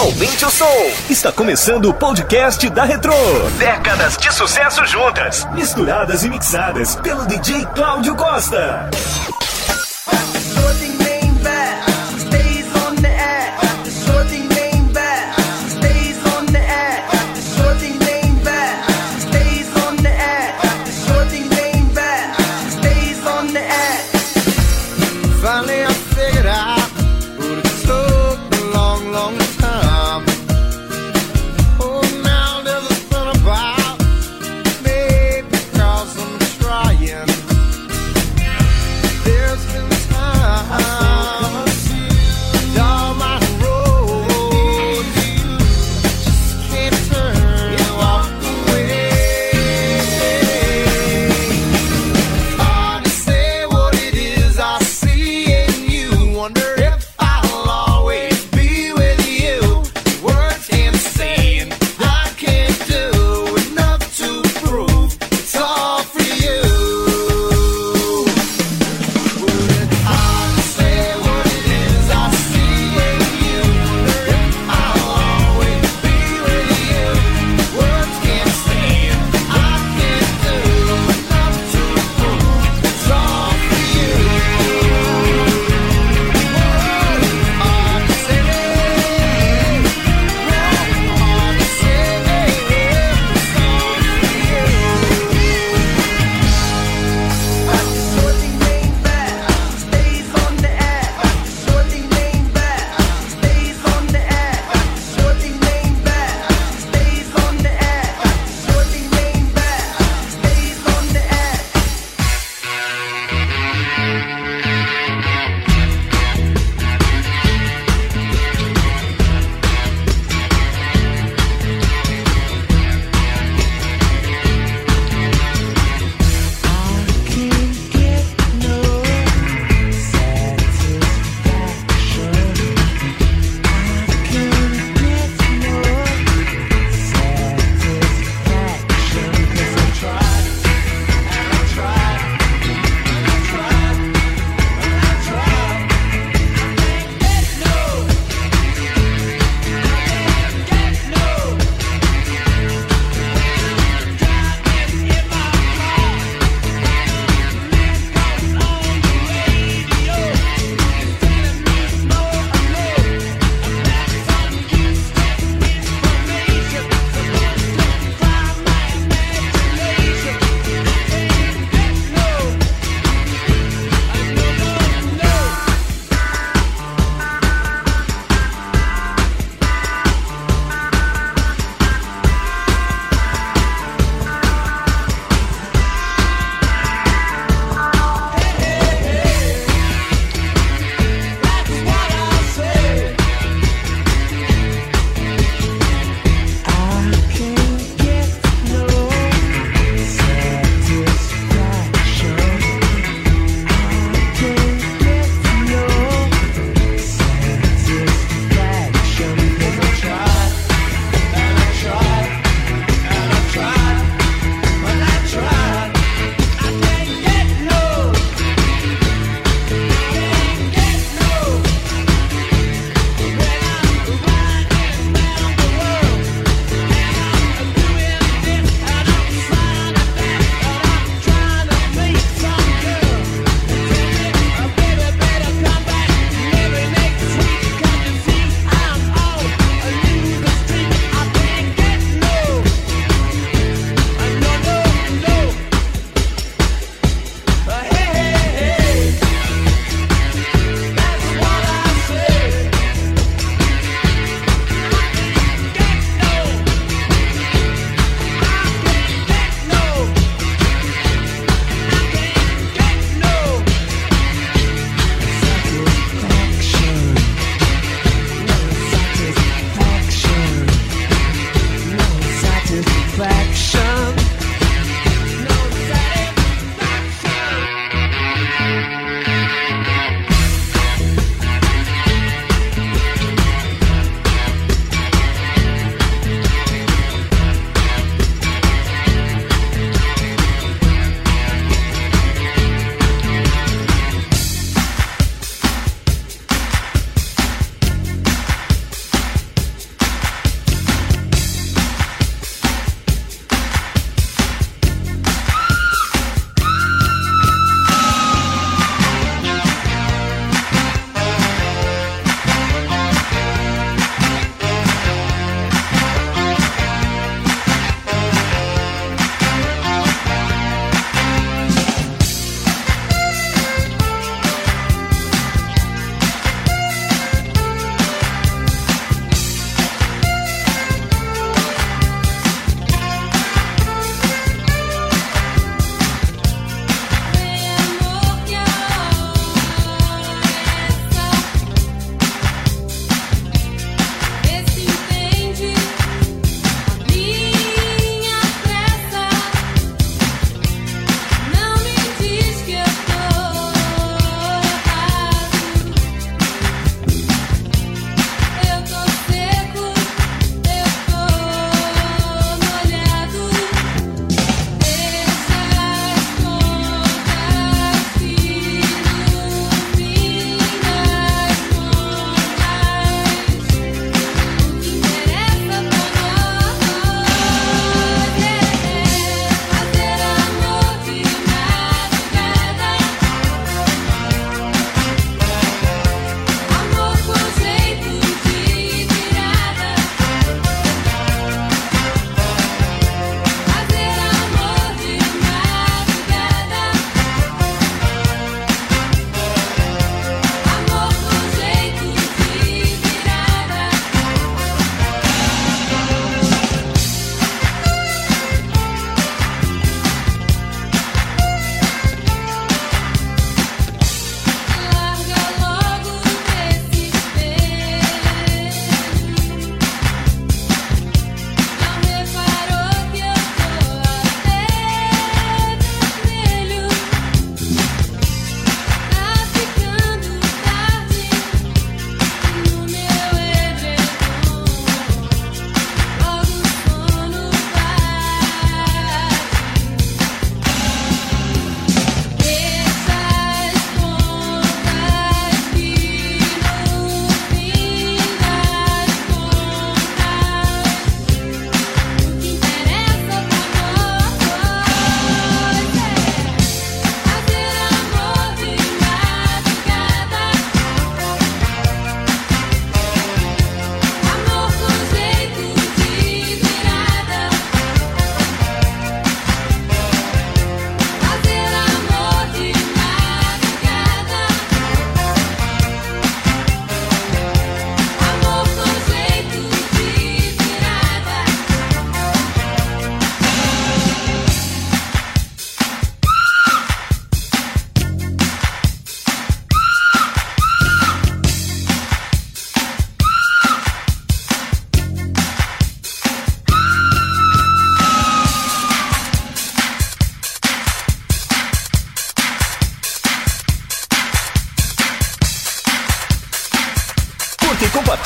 Aumente o som. Está começando o podcast da Retro. Décadas de sucesso juntas, misturadas e mixadas pelo DJ Cláudio Costa. Finally, I figured out, but it took a long, long time.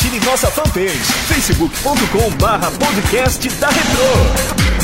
compartilhe nossa fanpage facebook.com barra podcast da Retro.